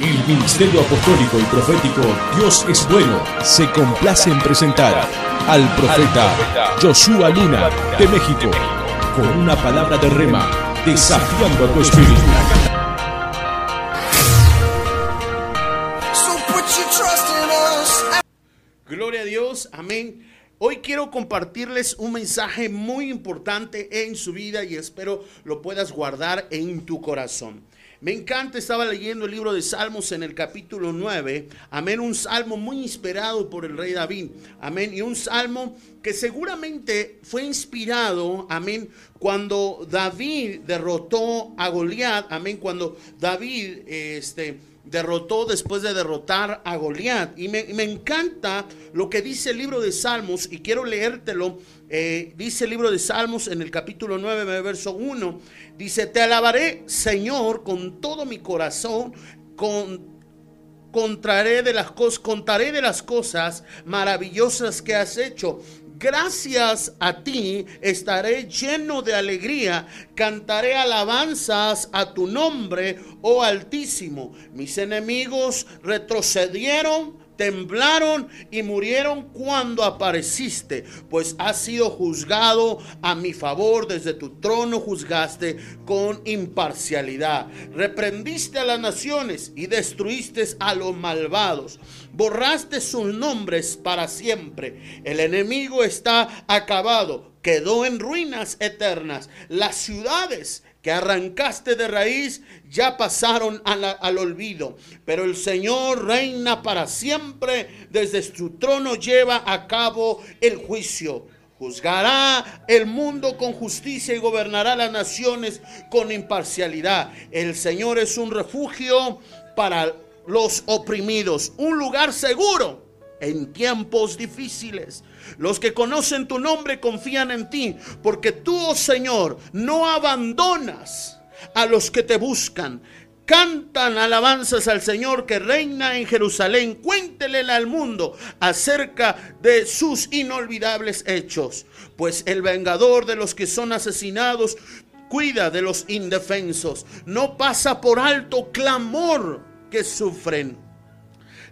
El Ministerio Apostólico y Profético Dios es Bueno se complace en presentar al profeta Joshua Luna de México con una palabra de rema desafiando a tu espíritu. Gloria a Dios, amén. Hoy quiero compartirles un mensaje muy importante en su vida y espero lo puedas guardar en tu corazón. Me encanta, estaba leyendo el libro de Salmos en el capítulo 9. Amén, un salmo muy inspirado por el rey David. Amén, y un salmo que seguramente fue inspirado, amén, cuando David derrotó a Goliat. Amén, cuando David, este derrotó después de derrotar a Goliat. Y me, encanta lo que dice el libro de Salmos, y quiero leértelo. Eh, dice el libro de Salmos en el capítulo 9, verso 1. Dice, te alabaré, Señor, con todo mi corazón, con contaré de las cosas, contaré de las cosas maravillosas que has hecho. Gracias a ti estaré lleno de alegría, cantaré alabanzas a tu nombre, oh Altísimo. Mis enemigos retrocedieron temblaron y murieron cuando apareciste, pues has sido juzgado a mi favor, desde tu trono juzgaste con imparcialidad. Reprendiste a las naciones y destruiste a los malvados. Borraste sus nombres para siempre. El enemigo está acabado, quedó en ruinas eternas. Las ciudades que arrancaste de raíz ya pasaron al olvido, pero el Señor reina para siempre, desde su trono lleva a cabo el juicio. Juzgará el mundo con justicia y gobernará las naciones con imparcialidad. El Señor es un refugio para los oprimidos, un lugar seguro en tiempos difíciles. Los que conocen tu nombre confían en ti, porque tú, oh Señor, no abandonas a los que te buscan. Cantan alabanzas al Señor que reina en Jerusalén. Cuéntele al mundo acerca de sus inolvidables hechos. Pues el vengador de los que son asesinados cuida de los indefensos. No pasa por alto clamor que sufren.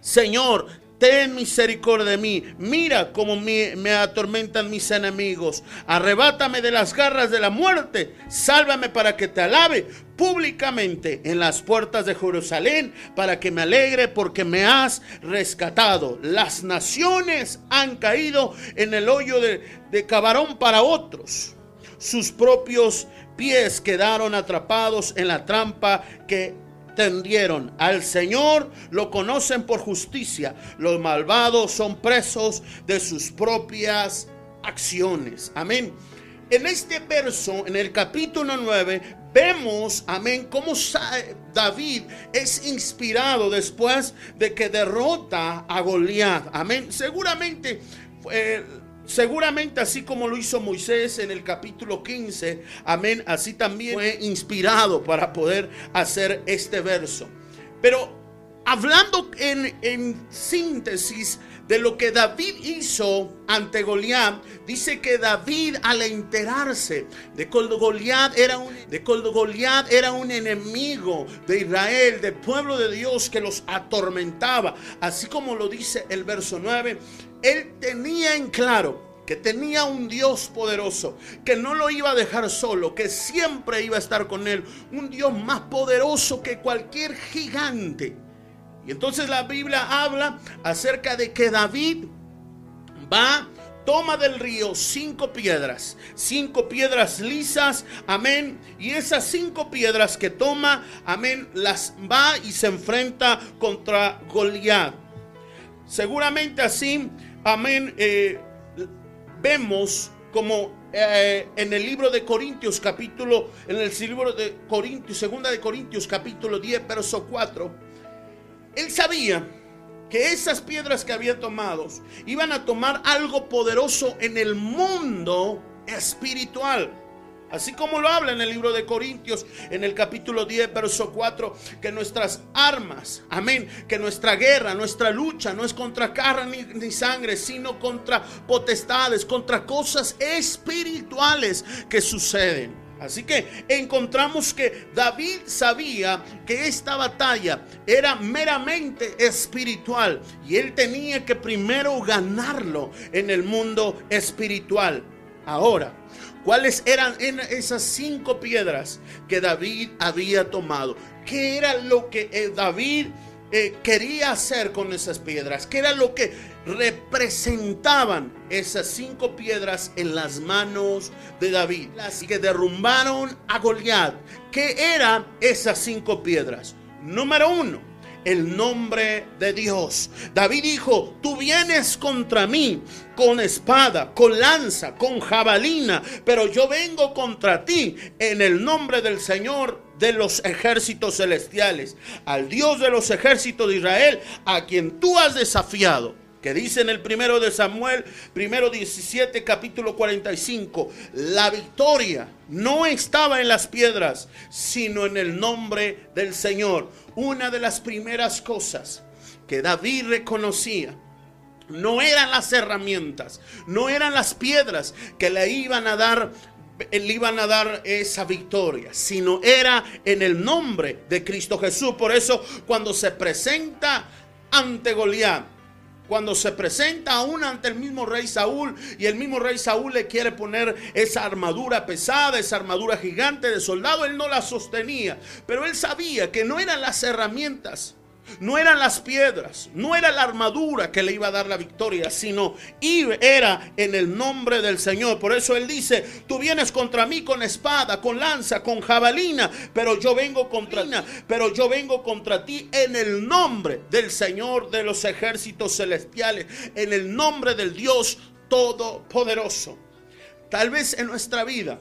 Señor, Ten misericordia de mí. Mira cómo me, atormentan mis enemigos. Arrebátame de las garras de la muerte. Sálvame para que te alabe públicamente en las puertas de Jerusalén para que me alegre porque me has rescatado. Las naciones han caído en el hoyo de, de cabarón para otros. Sus propios pies quedaron atrapados en la trampa que tendieron al Señor, lo conocen por justicia. Los malvados son presos de sus propias acciones. Amén. En este verso, en el capítulo 9, vemos, amén, cómo David es inspirado después de que derrota a Goliat. Amén. Seguramente fue Seguramente así como lo hizo Moisés en el capítulo 15, amén, así también fue inspirado para poder hacer este verso. Pero hablando en, síntesis de lo que David hizo ante Goliat, dice que David al enterarse de que Goliat era un, era un enemigo de Israel, del pueblo de Dios que los atormentaba, así como lo dice el verso 9, él tenía en claro que tenía un Dios poderoso, que no lo iba a dejar solo, que siempre iba a estar con él, un Dios más poderoso que cualquier gigante. Y entonces la Biblia habla acerca de que David va, toma del río cinco piedras, cinco piedras lisas, amén. Y esas cinco piedras que toma, amén, las va y se enfrenta contra Goliat. Seguramente así amén, eh, vemos como eh, en el libro de Corintios capítulo, en el libro de Corintios, segunda de Corintios capítulo 10, verso 4, él sabía que esas piedras que había tomado iban a tomar algo poderoso en el mundo espiritual. Así como lo habla en el libro de Corintios, en el capítulo 10, verso 4, que nuestras armas, amén, que nuestra guerra, nuestra lucha no es contra carne ni, ni, sangre, sino contra potestades, contra cosas espirituales que suceden. Así que encontramos que David sabía que esta batalla era meramente espiritual y él tenía que primero ganarlo en el mundo espiritual. Ahora, ¿cuáles eran esas cinco piedras que David había tomado? ¿Qué era lo que eh, David eh, quería hacer con esas piedras? ¿Qué era lo que representaban esas cinco piedras en las manos de David? Las que derrumbaron a Goliat. ¿Qué eran esas cinco piedras? Número uno, el nombre de Dios. David dijo, tú vienes contra mí con espada, con lanza, con jabalina, pero yo vengo contra ti en el nombre del Señor de los ejércitos celestiales, al Dios de los ejércitos de Israel, a quien tú has desafiado. Que dice en el primero de Samuel, primero 17, capítulo 45, la victoria no estaba en las piedras, sino en el nombre del Señor. Una de las primeras cosas que David reconocía no eran las herramientas, no eran las piedras que le iban a dar le iban a dar esa victoria, sino era en el nombre de Cristo Jesús. Por eso cuando se presenta ante Goliat, cuando se presenta aún ante el mismo rey Saúl y el mismo rey Saúl le quiere poner esa armadura pesada, esa armadura gigante de soldado, él no la sostenía, pero él sabía que no eran las herramientas no eran las piedras, no era la armadura que le iba a dar la victoria, sino era en el nombre del Señor. Por eso él dice, tú vienes contra mí con espada, con lanza, con jabalina, pero yo vengo contra ti, pero yo vengo contra ti en el nombre del Señor de los ejércitos celestiales, en el nombre del Dios todopoderoso. Tal vez en nuestra vida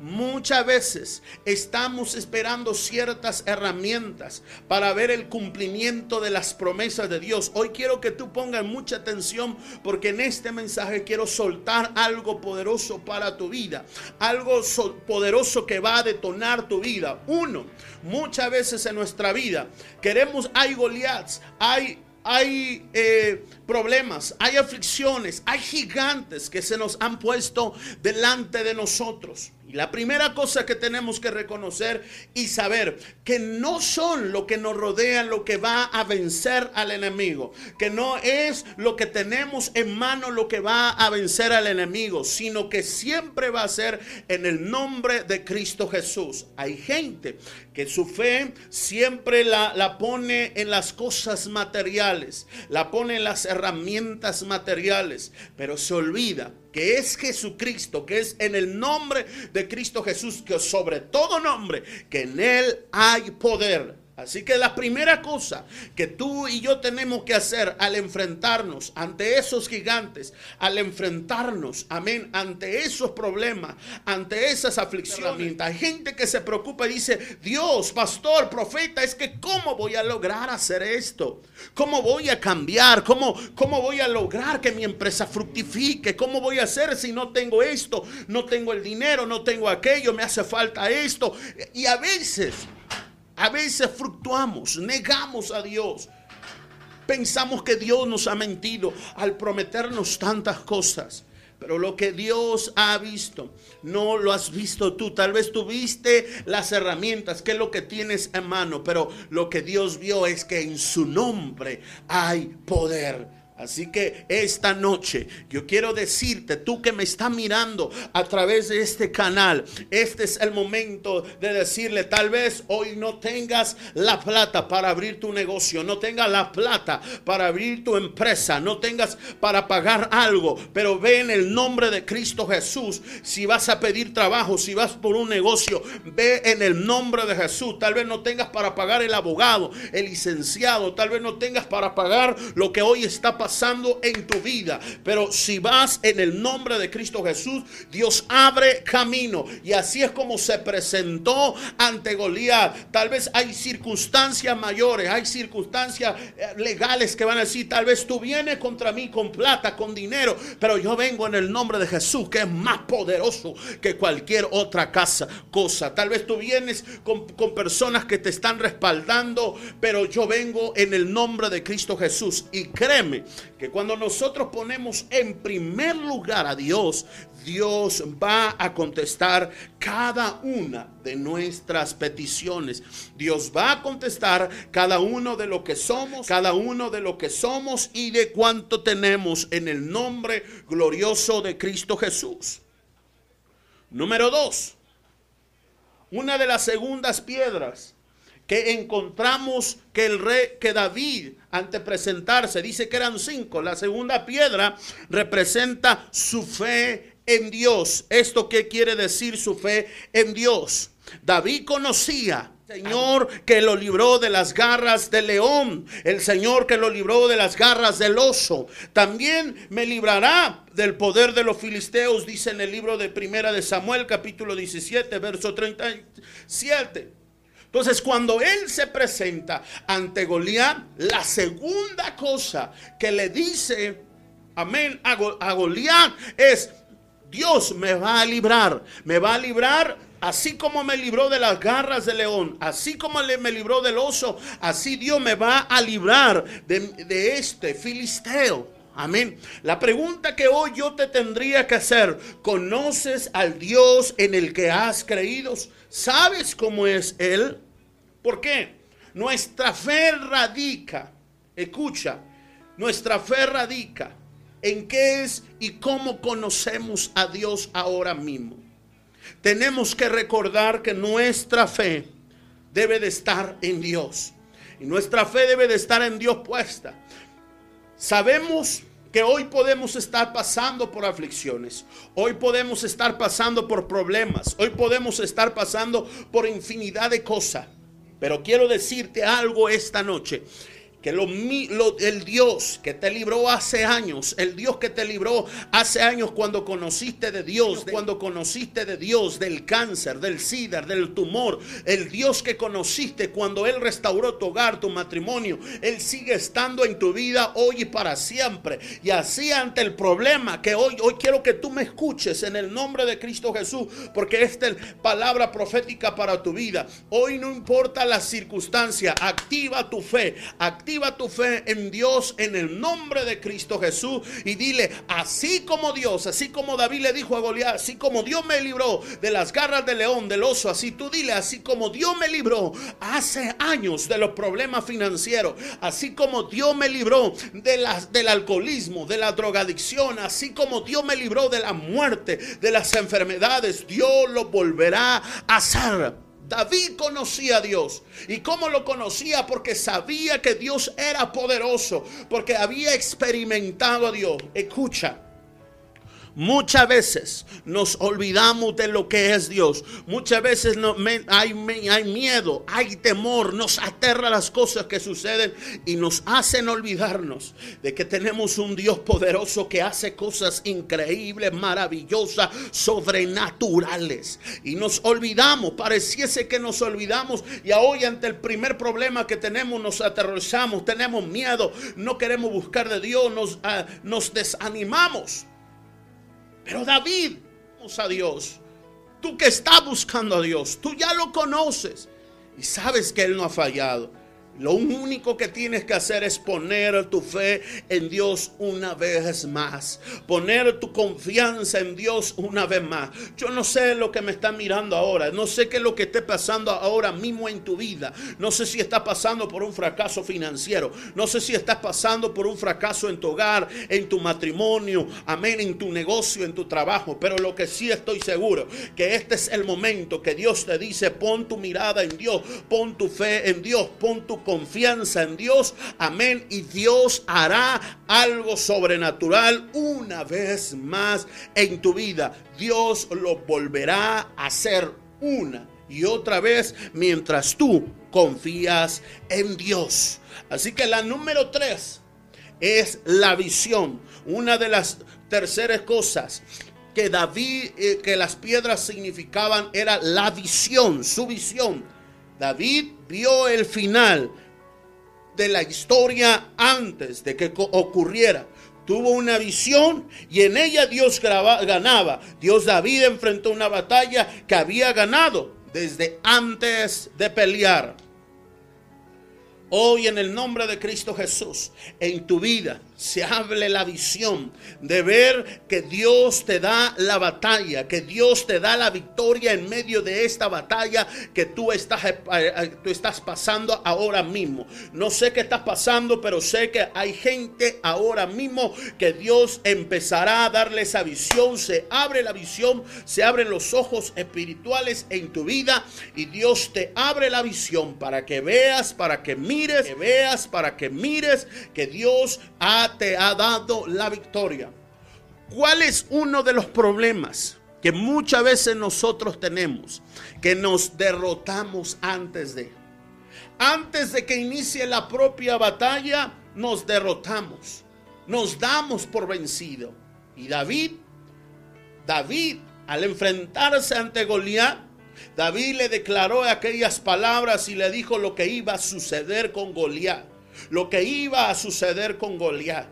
Muchas veces estamos esperando ciertas herramientas para ver el cumplimiento de las promesas de Dios. Hoy quiero que tú pongas mucha atención porque en este mensaje quiero soltar algo poderoso para tu vida. Algo poderoso que va a detonar tu vida. Uno, muchas veces en nuestra vida queremos, hay Goliaths, hay hay eh, problemas, hay aflicciones, hay gigantes que se nos han puesto delante de nosotros. Y la primera cosa que tenemos que reconocer y saber que no son lo que nos rodea lo que va a vencer al enemigo, que no es lo que tenemos en mano lo que va a vencer al enemigo, sino que siempre va a ser en el nombre de Cristo Jesús. Hay gente que su fe siempre la, la pone en las cosas materiales, la pone en las herramientas materiales, pero se olvida que es Jesucristo, que es en el nombre de Cristo Jesús, que sobre todo nombre, que en Él hay poder Así que la primera cosa que tú y yo tenemos que hacer al enfrentarnos ante esos gigantes, al enfrentarnos, amén, ante esos problemas, ante esas aflicciones. Hay gente que se preocupa y dice, Dios, pastor, profeta, es que ¿cómo voy a lograr hacer esto? ¿Cómo voy a cambiar? ¿Cómo, cómo voy a lograr que mi empresa fructifique? ¿Cómo voy a hacer si no tengo esto? No tengo el dinero, no tengo aquello, me hace falta esto. Y a veces a veces fluctuamos, negamos a Dios. Pensamos que Dios nos ha mentido al prometernos tantas cosas. Pero lo que Dios ha visto, no lo has visto tú. Tal vez tuviste las herramientas, que es lo que tienes en mano. Pero lo que Dios vio es que en su nombre hay poder. Así que esta noche yo quiero decirte, tú que me estás mirando a través de este canal, este es el momento de decirle, tal vez hoy no tengas la plata para abrir tu negocio, no tengas la plata para abrir tu empresa, no tengas para pagar algo, pero ve en el nombre de Cristo Jesús. Si vas a pedir trabajo, si vas por un negocio, ve en el nombre de Jesús. Tal vez no tengas para pagar el abogado, el licenciado, tal vez no tengas para pagar lo que hoy está pasando pasando en tu vida. Pero si vas en el nombre de Cristo Jesús, Dios abre camino. Y así es como se presentó ante Goliat. Tal vez hay circunstancias mayores, hay circunstancias eh, legales que van a decir, tal vez tú vienes contra mí con plata, con dinero, pero yo vengo en el nombre de Jesús, que es más poderoso que cualquier otra casa, cosa. Tal vez tú vienes con, con personas que te están respaldando, pero yo vengo en el nombre de Cristo Jesús. Y créeme que cuando nosotros ponemos en primer lugar a Dios, Dios va a contestar cada una de nuestras peticiones. Dios va a contestar cada uno de lo que somos, cada uno de lo que somos y de cuánto tenemos en el nombre glorioso de Cristo Jesús. Número dos, una de las segundas piedras que encontramos que el rey, que David, ante presentarse, dice que eran cinco. La segunda piedra representa su fe en Dios. ¿Esto qué quiere decir su fe en Dios? David conocía Señor que lo libró de las garras del león, el Señor que lo libró de las garras del oso, también me librará del poder de los filisteos, dice en el libro de Primera de Samuel, capítulo 17, verso 37. Entonces, cuando él se presenta ante Goliat, la segunda cosa que le dice, amén, a, Goliat es, Dios me va a librar, me va a librar así como me libró de las garras del león, así como me libró del oso, así Dios me va a librar de, de este filisteo. Amén. La pregunta que hoy yo te tendría que hacer, ¿conoces al Dios en el que has creído? ¿Sabes cómo es Él? ¿Por qué? Nuestra fe radica, escucha, nuestra fe radica en qué es y cómo conocemos a Dios ahora mismo. Tenemos que recordar que nuestra fe debe de estar en Dios. Y nuestra fe debe de estar en Dios puesta. Sabemos que hoy podemos estar pasando por aflicciones, hoy podemos estar pasando por problemas, hoy podemos estar pasando por infinidad de cosas. Pero quiero decirte algo esta noche que lo, el Dios que te libró hace años, el Dios que te libró hace años cuando conociste de Dios, cuando conociste de Dios, del cáncer, del SIDA, del tumor, el Dios que conociste cuando Él restauró tu hogar, tu matrimonio, Él sigue estando en tu vida hoy y para siempre. Y así ante el problema que hoy, hoy quiero que tú me escuches en el nombre de Cristo Jesús, porque esta es palabra profética para tu vida. Hoy no importa la circunstancia, activa tu fe, activa tu fe en Dios en el nombre de Cristo Jesús y dile, así como Dios, así como David le dijo a Goliat, así como Dios me libró de las garras del león, del oso, así tú dile, así como Dios me libró hace años de los problemas financieros, así como Dios me libró de las, del alcoholismo, de la drogadicción, así como Dios me libró de la muerte, de las enfermedades, Dios lo volverá a hacer. David conocía a Dios. ¿Y cómo lo conocía? Porque sabía que Dios era poderoso, porque había experimentado a Dios. Escucha. Muchas veces nos olvidamos de lo que es Dios. Muchas veces hay, miedo, hay temor, nos aterra las cosas que suceden y nos hacen olvidarnos de que tenemos un Dios poderoso que hace cosas increíbles, maravillosas, sobrenaturales. Y nos olvidamos, pareciese que nos olvidamos y hoy ante el primer problema que tenemos nos aterrorizamos, tenemos miedo, no queremos buscar de Dios, nos, ah, nos desanimamos. Pero David, vamos a Dios. Tú que estás buscando a Dios, tú ya lo conoces y sabes que Él no ha fallado. Lo único que tienes que hacer es poner tu fe en Dios una vez más. Poner tu confianza en Dios una vez más. Yo no sé lo que me está mirando ahora. No sé qué es lo que esté pasando ahora mismo en tu vida. No sé si estás pasando por un fracaso financiero. No sé si estás pasando por un fracaso en tu hogar, en tu matrimonio. Amén, en tu negocio, en tu trabajo. Pero lo que sí estoy seguro, que este es el momento que Dios te dice, pon tu mirada en Dios, pon tu fe en Dios, pon tu confianza en Dios. Amén. Y Dios hará algo sobrenatural una vez más en tu vida. Dios lo volverá a hacer una y otra vez mientras tú confías en Dios. Así que la número tres es la visión. Una de las terceras cosas que David, eh, que las piedras significaban era la visión, su visión. David vio el final de la historia antes de que ocurriera. Tuvo una visión y en ella Dios ganaba. Dios David enfrentó una batalla que había ganado desde antes de pelear. Hoy en el nombre de Cristo Jesús, en tu vida se hable la visión de ver que Dios te da la batalla, que Dios te da la victoria en medio de esta batalla que tú estás, eh, eh, tú estás pasando ahora mismo. No sé qué estás pasando, pero sé que hay gente ahora mismo que Dios empezará a darle esa visión. Se abre la visión, se abren los ojos espirituales en tu vida y Dios te abre la visión para que veas, para que mires que veas, para que mires que Dios te ha dado la victoria. ¿Cuál es uno de los problemas que muchas veces nosotros tenemos? Que nos derrotamos antes de. Antes de que inicie la propia batalla, nos derrotamos. Nos damos por vencido. Y David, David, al enfrentarse ante Goliat, David le declaró aquellas palabras y le dijo lo que iba a suceder con Goliat. Lo que iba a suceder con Goliat.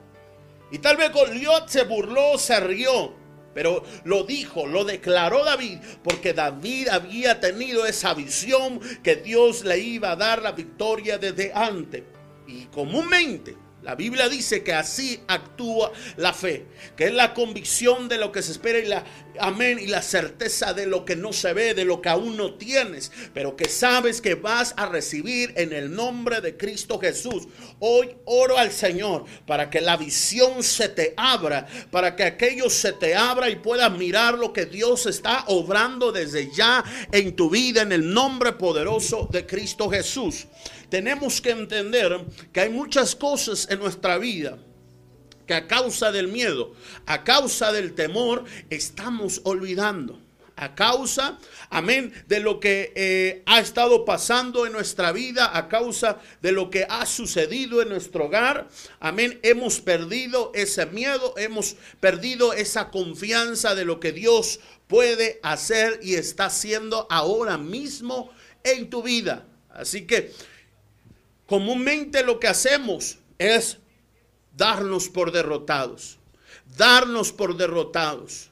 Y tal vez Goliat se burló, se rió. Pero lo dijo, lo declaró David, porque David había tenido esa visión que Dios le iba a dar la victoria desde antes. Y comúnmente la Biblia dice que así actúa la fe, que es la convicción de lo que se espera y la amén y la certeza de lo que no se ve, de lo que aún no tienes, pero que sabes que vas a recibir en el nombre de Cristo Jesús. Hoy oro al Señor para que la visión se te abra, para que aquello se te abra y puedas mirar lo que Dios está obrando desde ya en tu vida en el nombre poderoso de Cristo Jesús tenemos que entender que hay muchas cosas en nuestra vida que a causa del miedo, a causa del temor, estamos olvidando. A causa, amén, de lo que eh, ha estado pasando en nuestra vida, a causa de lo que ha sucedido en nuestro hogar, amén, hemos perdido ese miedo, hemos perdido esa confianza de lo que Dios puede hacer y está haciendo ahora mismo en tu vida. Así que Comúnmente lo que hacemos es darnos por derrotados, darnos por derrotados.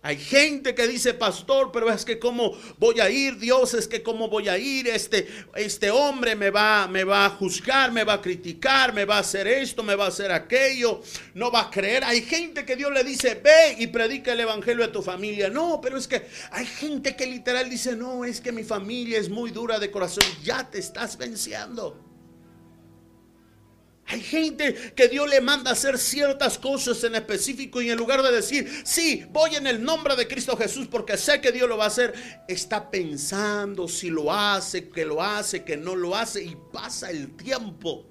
Hay gente que dice, pastor, pero es que cómo voy a ir, Dios, es que cómo voy a ir, este, este hombre me va, me va a juzgar, me va a criticar, me va a hacer esto, me va a hacer aquello, no va a creer. Hay gente que Dios le dice, ve y predica el evangelio a tu familia. No, pero es que hay gente que literal dice, no, es que mi familia es muy dura de corazón, ya te estás venciendo. Hay gente que Dios le manda hacer ciertas cosas en específico y en lugar de decir, sí, voy en el nombre de Cristo Jesús porque sé que Dios lo va a hacer, está pensando si lo hace, que lo hace, que no lo hace y pasa el tiempo.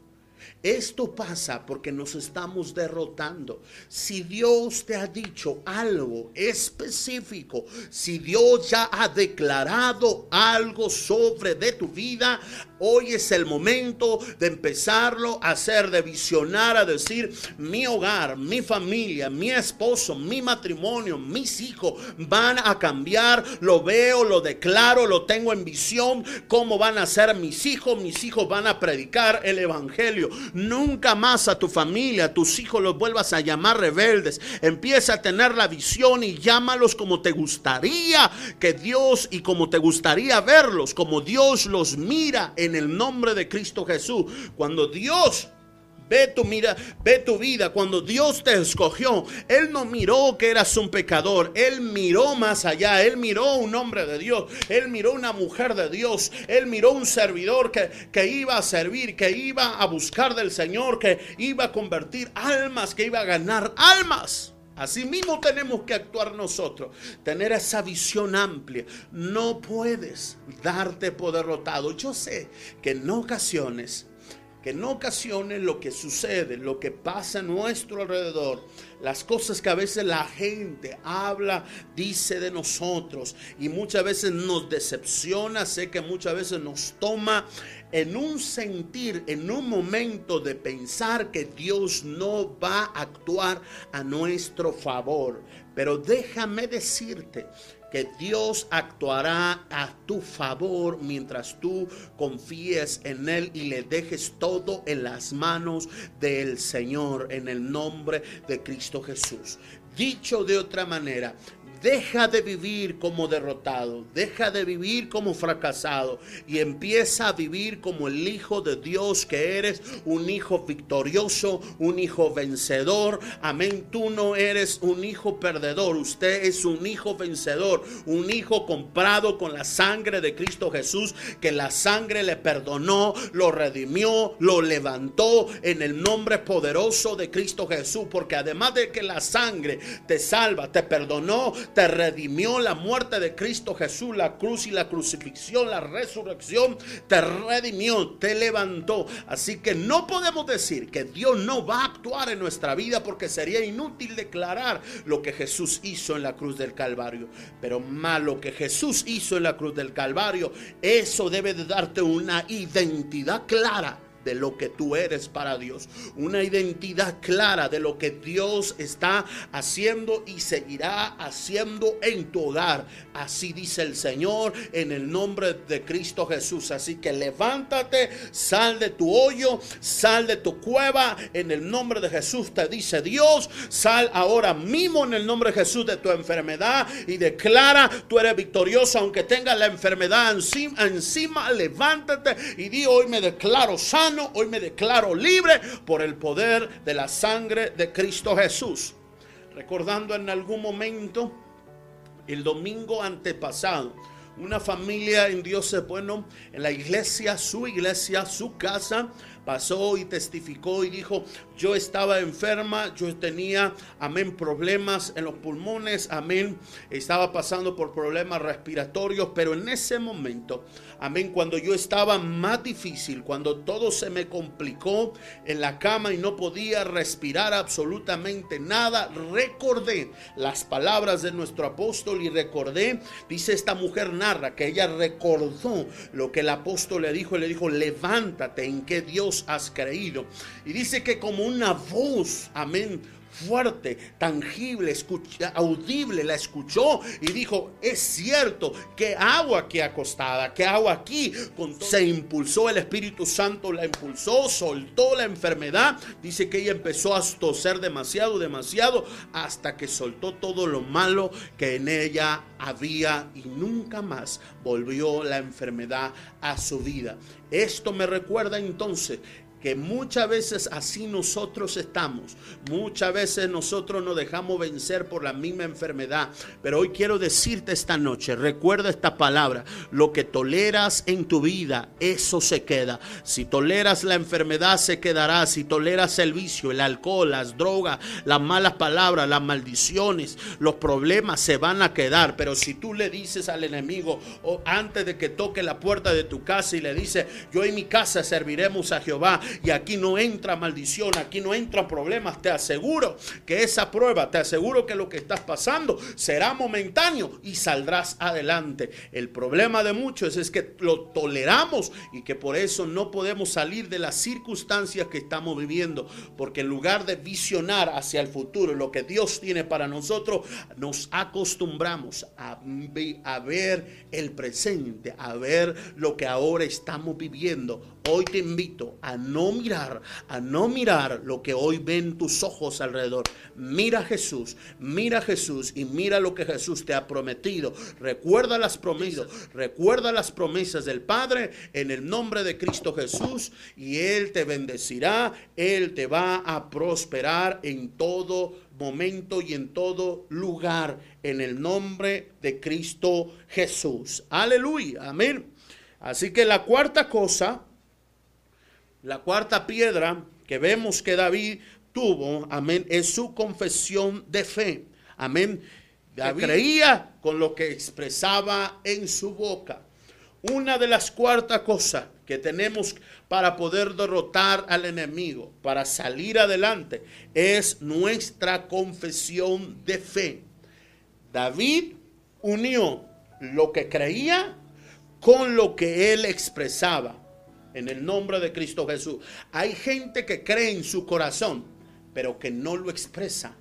Esto pasa porque nos estamos derrotando. Si Dios te ha dicho algo específico, si Dios ya ha declarado algo sobre de tu vida, Hoy es el momento de empezarlo a hacer, de visionar, a decir, mi hogar, mi familia, mi esposo, mi matrimonio, mis hijos van a cambiar. Lo veo, lo declaro, lo tengo en visión. ¿Cómo van a ser mis hijos? Mis hijos van a predicar el Evangelio. Nunca más a tu familia, a tus hijos los vuelvas a llamar rebeldes. Empieza a tener la visión y llámalos como te gustaría que Dios y como te gustaría verlos, como Dios los mira en el nombre de Cristo Jesús. Cuando Dios Ve tu, mira, ve tu vida. Cuando Dios te escogió, Él no miró que eras un pecador. Él miró más allá. Él miró un hombre de Dios. Él miró una mujer de Dios. Él miró un servidor que, que iba a servir, que iba a buscar del Señor, que iba a convertir almas, que iba a ganar almas. Así mismo tenemos que actuar nosotros, tener esa visión amplia. No puedes darte por derrotado. Yo sé que en ocasiones, que en ocasiones lo que sucede, lo que pasa a nuestro alrededor, las cosas que a veces la gente habla, dice de nosotros y muchas veces nos decepciona, sé que muchas veces nos toma en un sentir, en un momento de pensar que Dios no va a actuar a nuestro favor. Pero déjame decirte que Dios actuará a tu favor mientras tú confíes en Él y le dejes todo en las manos del Señor en el nombre de Cristo Jesús. Dicho de otra manera, Deja de vivir como derrotado, deja de vivir como fracasado y empieza a vivir como el hijo de Dios que eres, un hijo victorioso, un hijo vencedor. Amén, tú no eres un hijo perdedor, usted es un hijo vencedor, un hijo comprado con la sangre de Cristo Jesús, que la sangre le perdonó, lo redimió, lo levantó en el nombre poderoso de Cristo Jesús, porque además de que la sangre te salva, te perdonó, te redimió la muerte de Cristo Jesús, la cruz y la crucifixión, la resurrección, te redimió, te levantó. Así que no podemos decir que Dios no va a actuar en nuestra vida porque sería inútil declarar lo que Jesús hizo en la cruz del Calvario. Pero más lo que Jesús hizo en la cruz del Calvario, eso debe de darte una identidad clara de lo que tú eres para Dios. Una identidad clara de lo que Dios está haciendo y seguirá haciendo en tu hogar. Así dice el Señor en el nombre de Cristo Jesús. Así que levántate, sal de tu hoyo, sal de tu cueva. En el nombre de Jesús te dice Dios. Sal ahora mismo en el nombre de Jesús de tu enfermedad y declara, tú eres victorioso aunque tengas la enfermedad encima, encima levántate y di hoy me declaro hoy me declaro libre por el poder de la sangre de Cristo Jesús. Recordando en algún momento, el domingo antepasado, una familia en Dios es bueno, en la iglesia, su iglesia, su casa, pasó y testificó y dijo, yo estaba enferma, yo tenía, amén, problemas en los pulmones, amén, estaba pasando por problemas respiratorios, pero en ese momento, amén, cuando yo estaba más difícil, cuando todo se me complicó en la cama y no podía respirar absolutamente nada, recordé las palabras de nuestro apóstol y recordé, dice esta mujer narra que ella recordó lo que el apóstol le dijo, le dijo, levántate en que Dios has creído. Y dice que como una voz, amén, fuerte, tangible, audible, la escuchó y dijo, es cierto, que hago aquí acostada? que hago aquí? Se impulsó el Espíritu Santo, la impulsó, soltó la enfermedad. Dice que ella empezó a toser demasiado, demasiado, hasta que soltó todo lo malo que en ella había y nunca más volvió la enfermedad a su vida. Esto me recuerda entonces que muchas veces así nosotros estamos. Muchas veces nosotros nos dejamos vencer por la misma enfermedad. Pero hoy quiero decirte esta noche, recuerda esta palabra, lo que toleras en tu vida, eso se queda. Si toleras la enfermedad, se quedará. Si toleras el vicio, el alcohol, las drogas, las malas palabras, las maldiciones, los problemas se van a quedar. Pero si tú le dices al enemigo, o antes de que toque la puerta de tu casa y le dice, yo en mi casa serviremos a Jehová, y aquí no entra maldición, aquí no entra problemas. Te aseguro que esa prueba, te aseguro que lo que estás pasando será momentáneo y saldrás adelante. El problema de muchos es que lo toleramos y que por eso no podemos salir de las circunstancias que estamos viviendo, porque en lugar de visionar hacia el futuro lo que Dios tiene para nosotros, nos acostumbramos a, a ver el presente, a ver lo que ahora estamos viviendo Hoy te invito a no mirar, a no mirar lo que hoy ven tus ojos alrededor. Mira a Jesús, mira a Jesús y mira lo que Jesús te ha prometido. Recuerda las promesas, recuerda las promesas del Padre en el nombre de Cristo Jesús y Él te bendecirá, Él te va a prosperar en todo momento y en todo lugar en el nombre de Cristo Jesús. Aleluya, amén. Así que la cuarta cosa la cuarta piedra que vemos que David tuvo, amén, es su confesión de fe. Amén. David creía con lo que expresaba en su boca. Una de las cuartas cosas que tenemos para poder derrotar al enemigo, para salir adelante, es nuestra confesión de fe. David unió lo que creía con lo que él expresaba en el nombre de Cristo Jesús. Hay gente que cree en su corazón, pero que no lo expresa.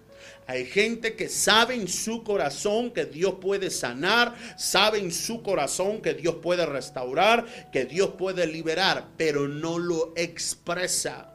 Hay gente que sabe en su corazón que Dios puede sanar, sabe en su corazón que Dios puede restaurar, que Dios puede liberar, pero no lo expresa.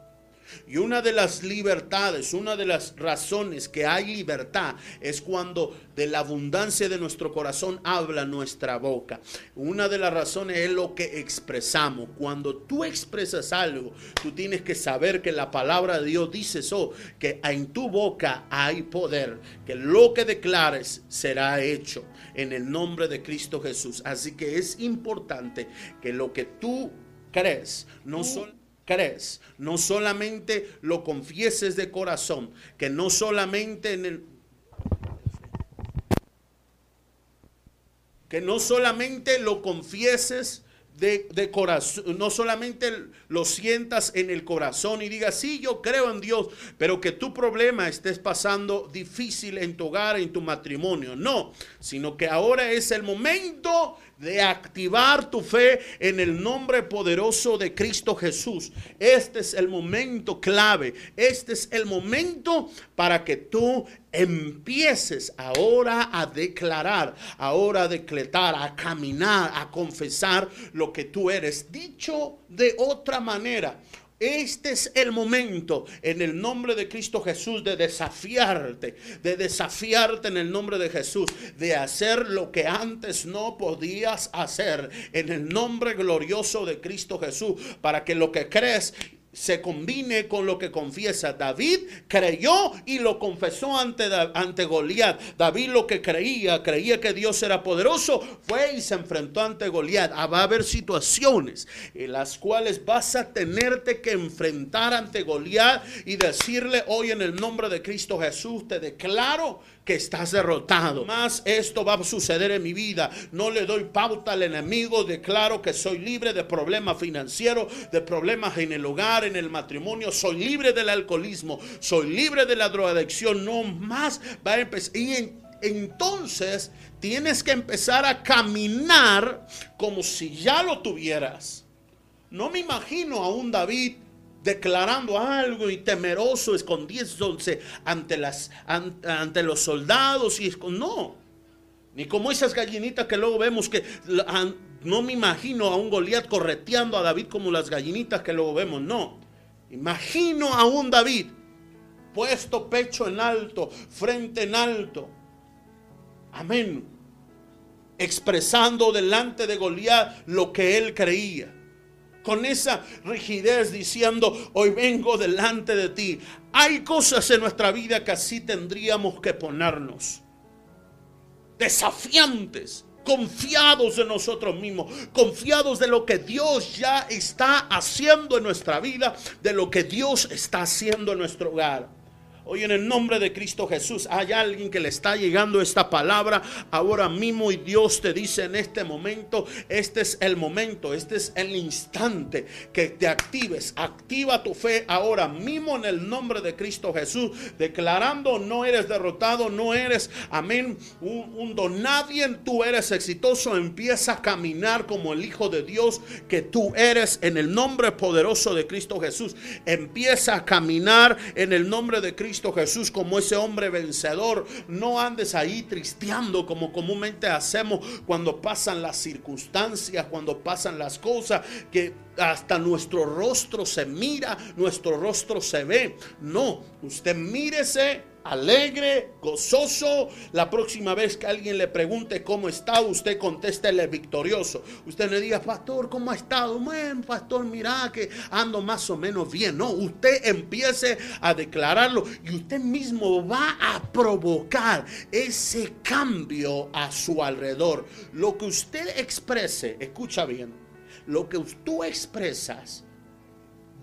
Y una de las libertades, una de las razones que hay libertad es cuando de la abundancia de nuestro corazón habla nuestra boca. Una de las razones es lo que expresamos. Cuando tú expresas algo, tú tienes que saber que la palabra de Dios dice eso, que en tu boca hay poder, que lo que declares será hecho en el nombre de Cristo Jesús. Así que es importante que lo que tú crees no son crees, no solamente lo confieses de corazón, que no solamente en el que no solamente lo confieses de, corazón, no solamente lo sientas en el corazón y digas, sí, yo creo en Dios, pero que tu problema estés pasando difícil en tu hogar, en tu matrimonio. No, sino que ahora es el momento de activar tu fe en el nombre poderoso de Cristo Jesús. Este es el momento clave. Este es el momento para que tú empieces ahora a declarar, ahora a decretar, a caminar, a confesar lo que tú eres. Dicho de otra manera, este es el momento en el nombre de Cristo Jesús de desafiarte, de desafiarte en el nombre de Jesús, de hacer lo que antes no podías hacer en el nombre glorioso de Cristo Jesús, para que lo que crees se combine con lo que confiesa. David creyó y lo confesó ante, ante Goliat. David lo que creía, creía que Dios era poderoso, fue y se enfrentó ante Goliat. Ah, va a haber situaciones en las cuales vas a tenerte que enfrentar ante Goliat y decirle hoy en el nombre de Cristo Jesús, te declaro que estás derrotado. Más esto va a suceder en mi vida. No le doy pauta al enemigo. Declaro que soy libre de problemas financieros, de problemas en el hogar, en el matrimonio. Soy libre del alcoholismo. Soy libre de la drogadicción. No más va a empezar. Y entonces tienes que empezar a caminar como si ya lo tuvieras. No me imagino a un David declarando algo y temeroso, escondiéndose ante, las, ante los soldados y no. Ni como esas gallinitas que luego vemos que no me imagino a un Goliat correteando a David como las gallinitas que luego vemos, no. Imagino a un David puesto pecho en alto, frente en alto. Amén. Expresando delante de Goliat lo que él creía con esa rigidez diciendo, hoy vengo delante de ti. Hay cosas en nuestra vida que así tendríamos que ponernos. Desafiantes, confiados en nosotros mismos, confiados de lo que Dios ya está haciendo en nuestra vida, de lo que Dios está haciendo en nuestro hogar. Hoy en el nombre de Cristo Jesús hay alguien que le está llegando esta palabra ahora mismo y Dios te dice en este momento, este es el momento, este es el instante que te actives. Activa tu fe ahora mismo en el nombre de Cristo Jesús, declarando no eres derrotado, no eres, amén, un, un don nadie, tú eres exitoso, empieza a caminar como el Hijo de Dios que tú eres en el nombre poderoso de Cristo Jesús. Empieza a caminar en el nombre de Cristo Jesús como ese hombre vencedor. No andes ahí tristeando como comúnmente hacemos cuando pasan las circunstancias, cuando pasan las cosas que hasta nuestro rostro se mira, nuestro rostro se ve. No, usted mírese alegre, gozoso. La próxima vez que alguien le pregunte cómo está, usted contéstele victorioso. Usted le diga, pastor, ¿cómo ha estado? Bueno, pastor, mira que ando más o menos bien. No, usted empiece a declararlo y usted mismo va a provocar ese cambio a su alrededor. Lo que usted exprese, escucha bien, lo que tú expresas,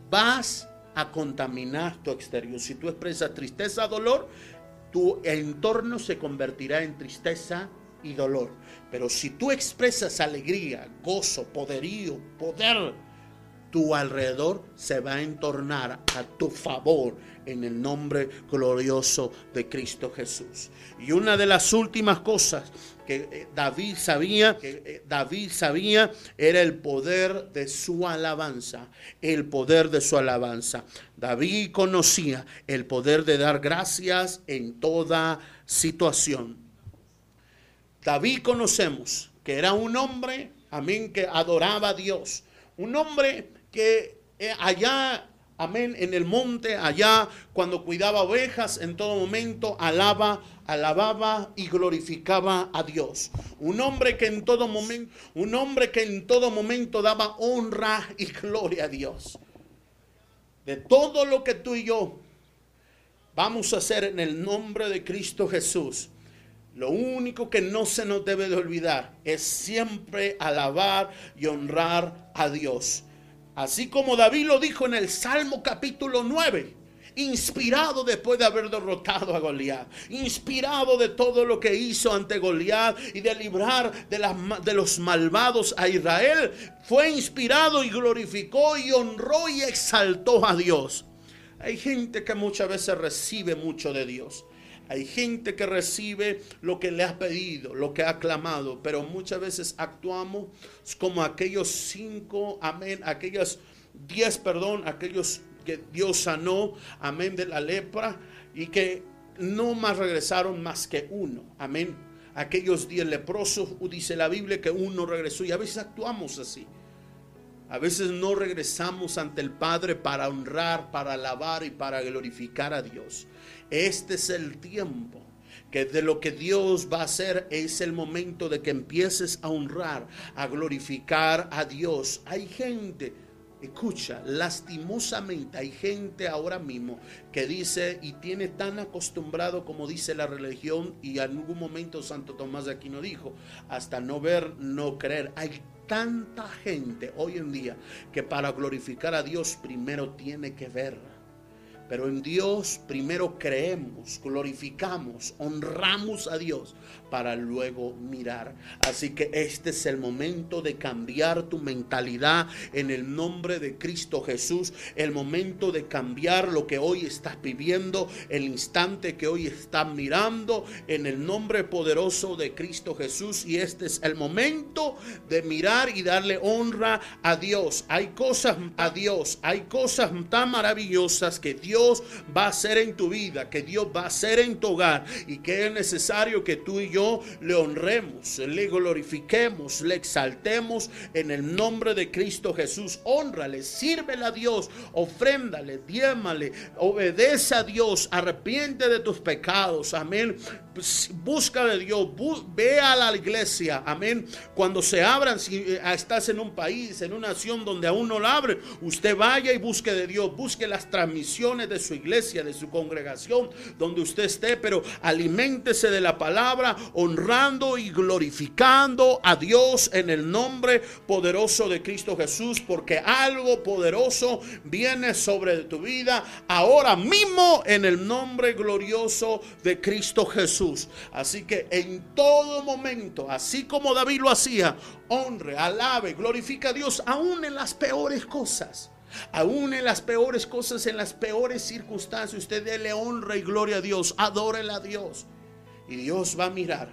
vas a contaminar tu exterior. Si tú expresas tristeza, dolor, tu entorno se convertirá en tristeza y dolor. Pero si tú expresas alegría, gozo, poderío, poder, tu alrededor se va a entornar a tu favor en el nombre glorioso de Cristo Jesús. Y una de las últimas cosas que eh, David sabía, que eh, David sabía era el poder de su alabanza, el poder de su alabanza. David conocía el poder de dar gracias en toda situación. David conocemos que era un hombre, amén, que adoraba a Dios, un hombre que eh, allá amén, en el monte allá, cuando cuidaba ovejas, en todo momento alaba, alababa y glorificaba a Dios. Un hombre que en todo momento, un hombre que en todo momento daba honra y gloria a Dios. De todo lo que tú y yo vamos a hacer en el nombre de Cristo Jesús. Lo único que no se nos debe de olvidar es siempre alabar y honrar a Dios. Así como David lo dijo en el Salmo capítulo 9, inspirado después de haber derrotado a Goliat, inspirado de todo lo que hizo ante Goliat y de librar de, de los malvados a Israel, fue inspirado y glorificó y honró y exaltó a Dios. Hay gente que muchas veces recibe mucho de Dios. Hay gente que recibe lo que le ha pedido, lo que ha clamado, pero muchas veces actuamos como aquellos cinco, amén, aquellos diez, perdón, aquellos que Dios sanó, amén, de la lepra y que no más regresaron más que uno, amén. Aquellos diez leprosos, dice la Biblia que uno regresó y a veces actuamos así. A veces no regresamos ante el Padre para honrar, para alabar y para glorificar a Dios. Este es el tiempo que de lo que Dios va a hacer es el momento de que empieces a honrar, a glorificar a Dios. Hay gente, escucha, lastimosamente hay gente ahora mismo que dice y tiene tan acostumbrado como dice la religión y en algún momento Santo Tomás de Aquino dijo, hasta no ver, no creer. Hay tanta gente hoy en día que para glorificar a Dios primero tiene que ver pero en Dios primero creemos, glorificamos, honramos a Dios para luego mirar. Así que este es el momento de cambiar tu mentalidad en el nombre de Cristo Jesús. El momento de cambiar lo que hoy estás viviendo, el instante que hoy estás mirando en el nombre poderoso de Cristo Jesús. Y este es el momento de mirar y darle honra a Dios. Hay cosas a Dios, hay cosas tan maravillosas que Dios va a hacer en tu vida, que Dios va a hacer en tu hogar y que es necesario que tú y yo le honremos, le glorifiquemos, le exaltemos en el nombre de Cristo Jesús. Honrale, sírvele a Dios, ofréndale, diémale, obedece a Dios, arrepiente de tus pecados. Amén. Busca de Dios, ve a la iglesia. Amén. Cuando se abran, si eh, estás en un país, en una nación donde aún no la abren, usted vaya y busque de Dios, busque las transmisiones de su iglesia, de su congregación, donde usted esté, pero aliméntese de la palabra, honrando y glorificando a Dios en el nombre poderoso de Cristo Jesús, porque algo poderoso viene sobre tu vida ahora mismo en el nombre glorioso de Cristo Jesús. Así que en todo momento, así como David lo hacía, honre, alabe, glorifica a Dios, aún en las peores cosas. Aún en las peores cosas, en las peores circunstancias, usted dele honra y gloria a Dios, adórele a Dios. Y Dios va a mirar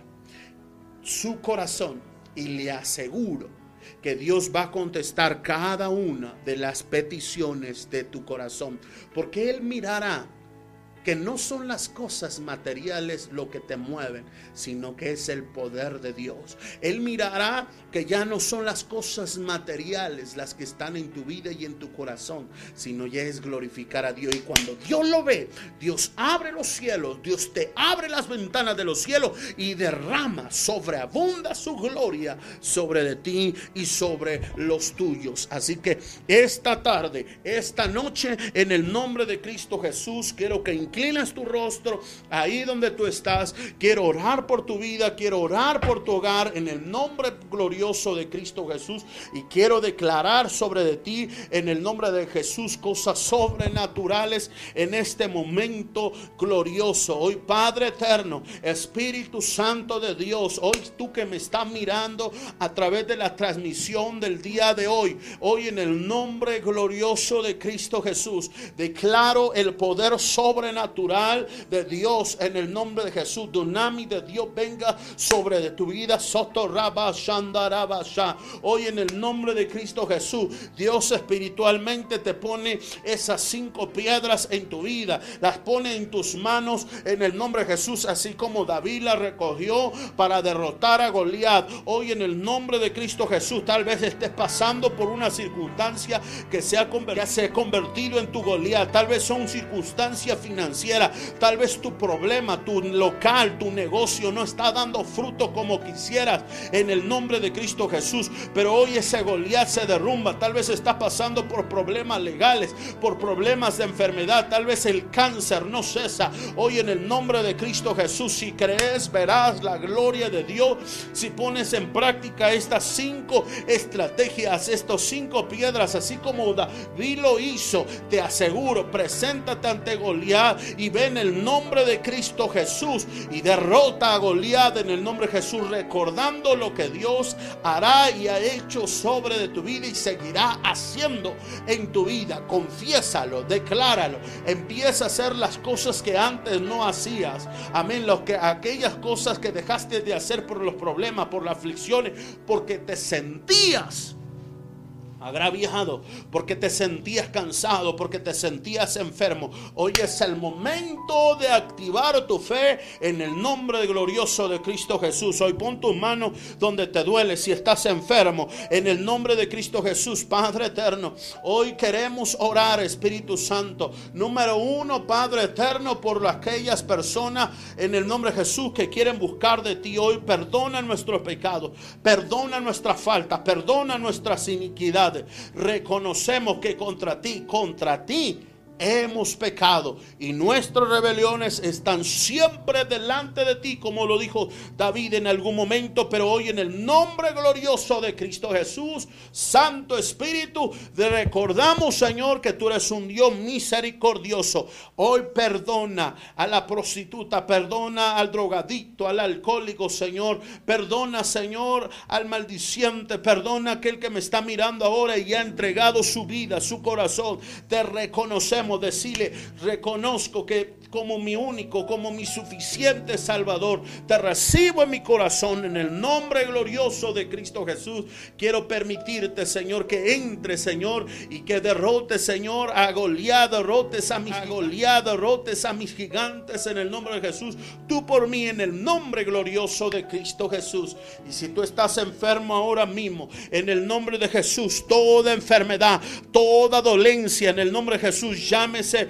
su corazón y le aseguro que Dios va a contestar cada una de las peticiones de tu corazón, porque Él mirará que no son las cosas materiales lo que te mueven, sino que es el poder de Dios. Él mirará que ya no son las cosas materiales las que están en tu vida y en tu corazón, sino ya es glorificar a Dios. Y cuando Dios lo ve, Dios abre los cielos, Dios te abre las ventanas de los cielos y derrama, sobreabunda su gloria sobre de ti y sobre los tuyos. Así que esta tarde, esta noche, en el nombre de Cristo Jesús, quiero que inclinas tu rostro ahí donde tú estás. Quiero orar por tu vida, quiero orar por tu hogar en el nombre glorioso de Cristo Jesús y quiero declarar sobre de ti en el nombre de Jesús cosas sobrenaturales en este momento glorioso. Hoy Padre eterno, Espíritu Santo de Dios, hoy tú que me estás mirando a través de la transmisión del día de hoy, hoy en el nombre glorioso de Cristo Jesús, declaro el poder sobrenatural sobrenatural de Dios en el nombre de Jesús. Dunami de Dios venga sobre de tu vida. Soto Hoy en el nombre de Cristo Jesús, Dios espiritualmente te pone esas cinco piedras en tu vida. Las pone en tus manos en el nombre de Jesús, así como David la recogió para derrotar a Goliat. Hoy en el nombre de Cristo Jesús, tal vez estés pasando por una circunstancia que se ha, convertido en tu Goliat. Tal vez son circunstancias financieras. Tal vez tu problema, tu local, tu negocio no está dando fruto como quisieras en el nombre de Cristo Jesús. Pero hoy ese Goliat se derrumba. Tal vez está pasando por problemas legales, por problemas de enfermedad. Tal vez el cáncer no cesa. Hoy en el nombre de Cristo Jesús, si crees, verás la gloria de Dios. Si pones en práctica estas cinco estrategias, estos cinco piedras, así como David lo hizo, te aseguro, preséntate ante Goliat y ven el nombre de Cristo Jesús y derrota a Goliat en el nombre de Jesús, recordando lo que Dios hará y ha hecho sobre de tu vida y seguirá haciendo en tu vida. Confiésalo, decláralo, empieza a hacer las cosas que antes no hacías. Amén, lo que aquellas cosas que dejaste de hacer por los problemas, por las aflicciones, porque te sentías agraviado, porque te sentías cansado, porque te sentías enfermo. Hoy es el momento de activar tu fe en el nombre glorioso de Cristo Jesús. Hoy pon tus manos donde te duele si estás enfermo. En el nombre de Cristo Jesús, Padre eterno. Hoy queremos orar, Espíritu Santo. Número uno, Padre eterno, por aquellas personas en el nombre de Jesús que quieren buscar de ti hoy. Perdona nuestros pecados, perdona nuestras faltas, perdona nuestras iniquidades reconocemos que contra ti, contra ti hemos pecado y nuestras rebeliones están siempre delante de ti, como lo dijo David en algún momento, pero hoy en el nombre glorioso de Cristo Jesús, Santo Espíritu, te recordamos, Señor, que tú eres un Dios misericordioso. Hoy perdona a la prostituta, perdona al drogadicto, al alcohólico, Señor. Perdona, Señor, al maldiciente, perdona a aquel que me está mirando ahora y ha entregado su vida, su corazón. Te reconocemos decirle, reconozco que como mi único, como mi suficiente Salvador, te recibo en mi corazón en el nombre glorioso de Cristo Jesús. Quiero permitirte, Señor, que entre, Señor, y que derrote, Señor, a Goliat, derrotes a mis Goliat, derrotes a mis gigantes en el nombre de Jesús. Tú por mí en el nombre glorioso de Cristo Jesús. Y si tú estás enfermo ahora mismo, en el nombre de Jesús, toda enfermedad, toda dolencia, en el nombre de Jesús, llámese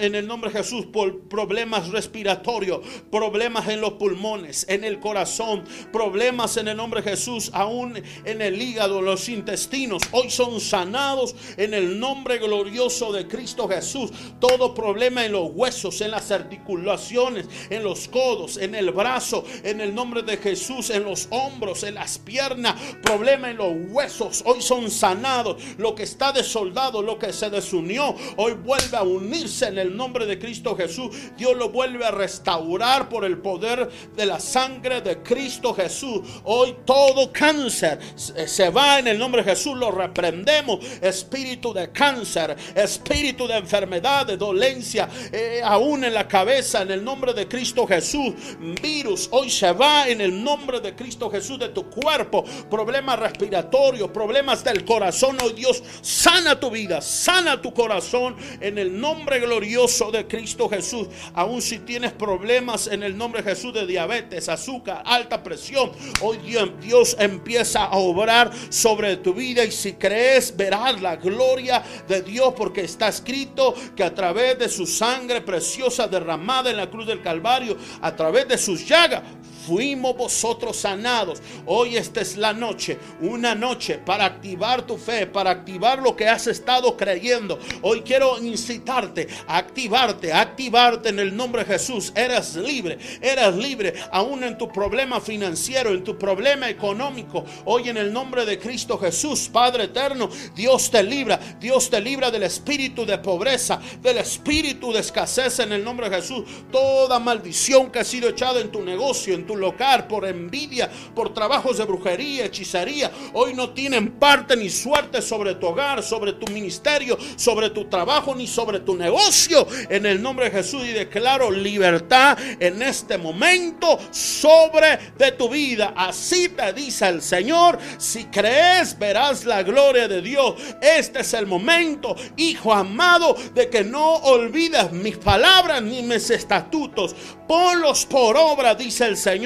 en el nombre de Jesús por problemas respiratorios, problemas en los pulmones, en el corazón, problemas en el nombre de Jesús, aún en el hígado, los intestinos, hoy son sanados en el nombre glorioso de Cristo Jesús. Todo problema en los huesos, en las articulaciones, en los codos, en el brazo, en el nombre de Jesús, en los hombros, en las piernas, problema en los huesos, hoy son sanados. Lo que está desoldado, lo que se desunió, hoy vuelve a unirse en el nombre de Cristo Jesús. Dios lo vuelve a restaurar por el poder de la sangre de Cristo Jesús. Hoy todo cáncer se va en el nombre de Jesús. Lo reprendemos. Espíritu de cáncer, espíritu de enfermedad, de dolencia, eh, aún en la cabeza, en el nombre de Cristo Jesús. Virus, hoy se va en el nombre de Cristo Jesús de tu cuerpo. Problemas respiratorios, problemas del corazón. Hoy Dios sana tu vida, sana tu corazón el nombre glorioso de Cristo Jesús. Aún si tienes problemas en el nombre de Jesús de diabetes, azúcar, alta presión, hoy Dios empieza a obrar sobre tu vida y si crees verás la gloria de Dios porque está escrito que a través de su sangre preciosa derramada en la cruz del Calvario, a través de sus llagas, fuimos vosotros sanados. Hoy esta es la noche, una noche para activar tu fe, para activar lo que has estado creyendo. Hoy quiero incitarte a activarte, a activarte en el nombre de Jesús. Eres libre, eres libre aún en tu problema financiero, en tu problema económico. Hoy en el nombre de Cristo Jesús, Padre eterno, Dios te libra, Dios te libra del espíritu de pobreza, del espíritu de escasez en el nombre de Jesús. Toda maldición que ha sido echada en tu negocio, en tu por envidia, por trabajos de brujería, hechicería, hoy no tienen parte ni suerte sobre tu hogar, sobre tu ministerio, sobre tu trabajo, ni sobre tu negocio. En el nombre de Jesús y declaro libertad en este momento sobre de tu vida. Así te dice el Señor. Si crees, verás la gloria de Dios. Este es el momento, hijo amado, de que no olvides mis palabras ni mis estatutos. Ponlos por obra, dice el Señor,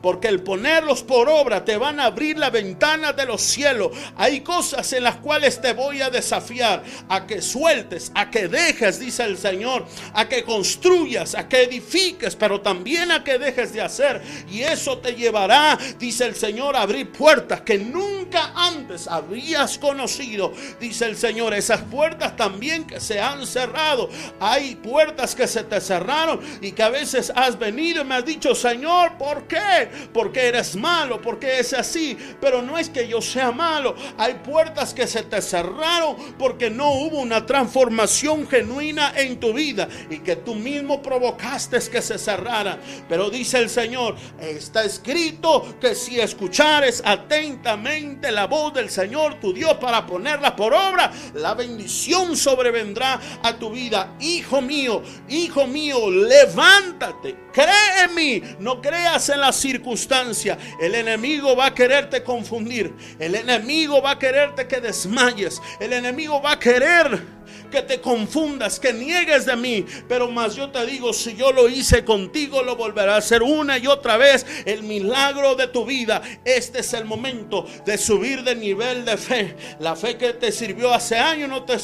porque el ponerlos por obra te van a abrir la ventana de los cielos. Hay cosas en las cuales te voy a desafiar a que sueltes, a que dejes, dice el Señor, a que construyas, a que edifiques, pero también a que dejes de hacer. Y eso te llevará, dice el Señor, a abrir puertas que nunca antes habías conocido. Dice el Señor, esas puertas también que se han cerrado. Hay puertas que se te cerraron y que a veces has venido y me has dicho, Señor, ¿por qué? Porque eres malo, porque es así. Pero no es que yo sea malo. Hay puertas que se te cerraron porque no hubo una transformación genuina en tu vida y que tú mismo provocaste que se cerraran. Pero dice el Señor, está escrito que si escuchares atentamente la voz del Señor tu Dios para ponerla por obra, la bendición sobrevendrá a tu vida. Hijo mío, hijo mío, levántate Cree en mí, no creas en la circunstancia. El enemigo va a quererte confundir. El enemigo va a quererte que desmayes. El enemigo va a querer que te confundas, que niegues de mí. Pero más yo te digo, si yo lo hice contigo, lo volverá a hacer una y otra vez. El milagro de tu vida. Este es el momento de subir de nivel de fe. La fe que te sirvió hace años no te,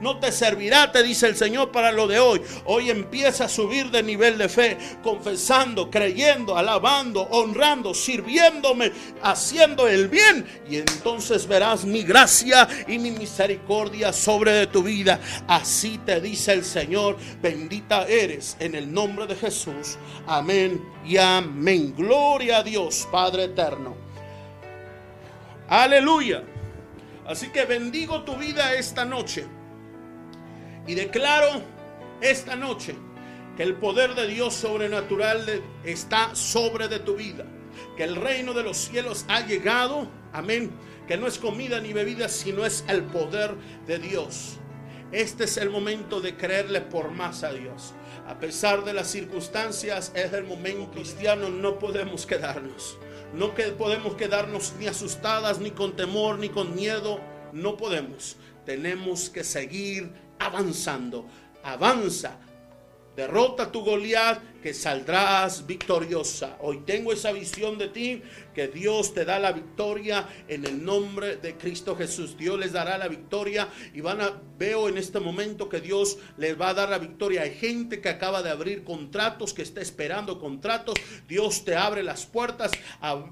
no te servirá, te dice el Señor, para lo de hoy. Hoy empieza a subir de nivel de fe, confesando, creyendo, alabando, honrando, sirviéndome, haciendo el bien. Y entonces verás mi gracia y mi misericordia sobre tu vida. Así te dice el Señor, bendita eres en el nombre de Jesús. Amén y amén. Gloria a Dios, Padre eterno. Aleluya. Así que bendigo tu vida esta noche. Y declaro esta noche que el poder de Dios sobrenatural está sobre de tu vida. Que el reino de los cielos ha llegado. Amén. Que no es comida ni bebida, sino es el poder de Dios. Este es el momento de creerle por más a Dios. A pesar de las circunstancias, es el momento cristiano, no podemos quedarnos. No podemos quedarnos ni asustadas, ni con temor, ni con miedo. No podemos. Tenemos que seguir avanzando. Avanza. Derrota tu Goliat que saldrás victoriosa. Hoy tengo esa visión de ti que Dios te da la victoria en el nombre de Cristo Jesús. Dios les dará la victoria y van a veo en este momento que Dios les va a dar la victoria. Hay gente que acaba de abrir contratos, que está esperando contratos. Dios te abre las puertas,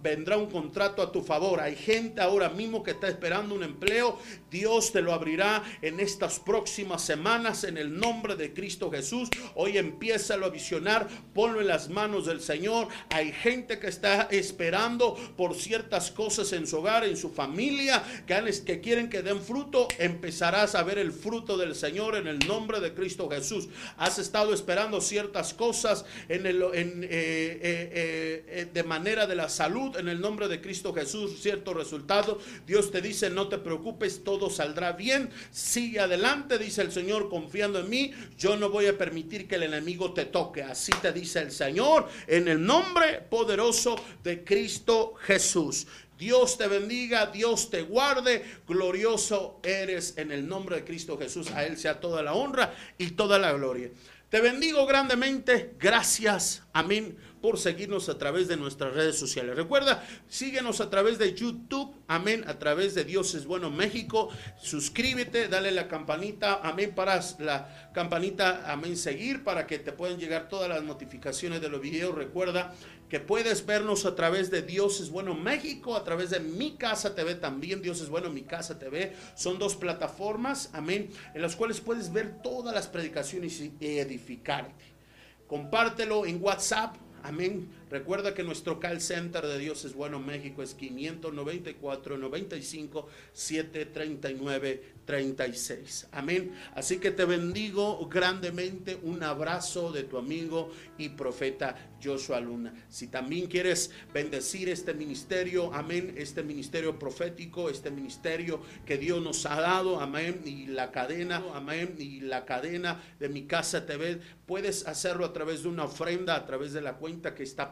vendrá un contrato a tu favor. Hay gente ahora mismo que está esperando un empleo. Dios te lo abrirá en estas próximas semanas en el nombre de Cristo Jesús. Hoy empieza a visionar, ponlo en las manos del Señor. Hay gente que está esperando por ciertas cosas en su hogar, en su familia, que, quieren que den fruto. Empezarás a ver el fruto del Señor en el nombre de Cristo Jesús. Has estado esperando ciertas cosas en el, eh, eh, eh, de manera de la salud en el nombre de Cristo Jesús, cierto resultado. Dios te dice, no te preocupes, todo saldrá bien. Sigue adelante, dice el Señor, confiando en mí. Yo no voy a permitir que el enemigo te toque. Así te dice el Señor en el nombre poderoso de Cristo Jesús. Dios te bendiga, Dios te guarde, glorioso eres en el nombre de Cristo Jesús. A Él sea toda la honra y toda la gloria. Te bendigo grandemente, gracias, amén por seguirnos a través de nuestras redes sociales. Recuerda, síguenos a través de YouTube, amén, a través de Dios es bueno México. Suscríbete, dale la campanita, amén, para la campanita, amén, seguir para que te puedan llegar todas las notificaciones de los videos. Recuerda que puedes vernos a través de Dios es bueno México, a través de Mi Casa TV también, Dios es bueno Mi Casa TV. Son dos plataformas, amén, en las cuales puedes ver todas las predicaciones y edificarte. Compártelo en WhatsApp, Amén. Recuerda que nuestro call center de Dios es Bueno México es 594 95 739 36. Amén. Así que te bendigo grandemente. Un abrazo de tu amigo y profeta Joshua Luna. Si también quieres bendecir este ministerio, amén, este ministerio profético, este ministerio que Dios nos ha dado, amén, y la cadena, amén, y la cadena de mi casa TV, puedes hacerlo a través de una ofrenda, a través de la cuenta que está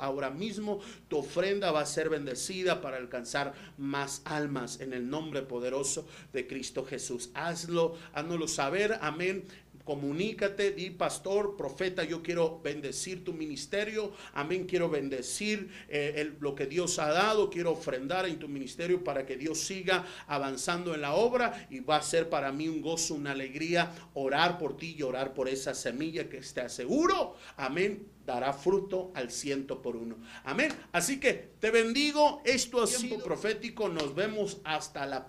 ahora mismo. Tu ofrenda va a ser bendecida para alcanzar más almas en el nombre poderoso de Cristo Jesús. Hazlo, háznoslo saber, amén comunícate, di pastor, profeta, yo quiero bendecir tu ministerio, amén, quiero bendecir eh, lo que Dios ha dado, quiero ofrendar en tu ministerio para que Dios siga avanzando en la obra y va a ser para mí un gozo, una alegría orar por ti y orar por esa semilla que te aseguro, amén, dará fruto al ciento por uno. Amén. Así que te bendigo, esto ha sido profético, nos vemos hasta la próxima.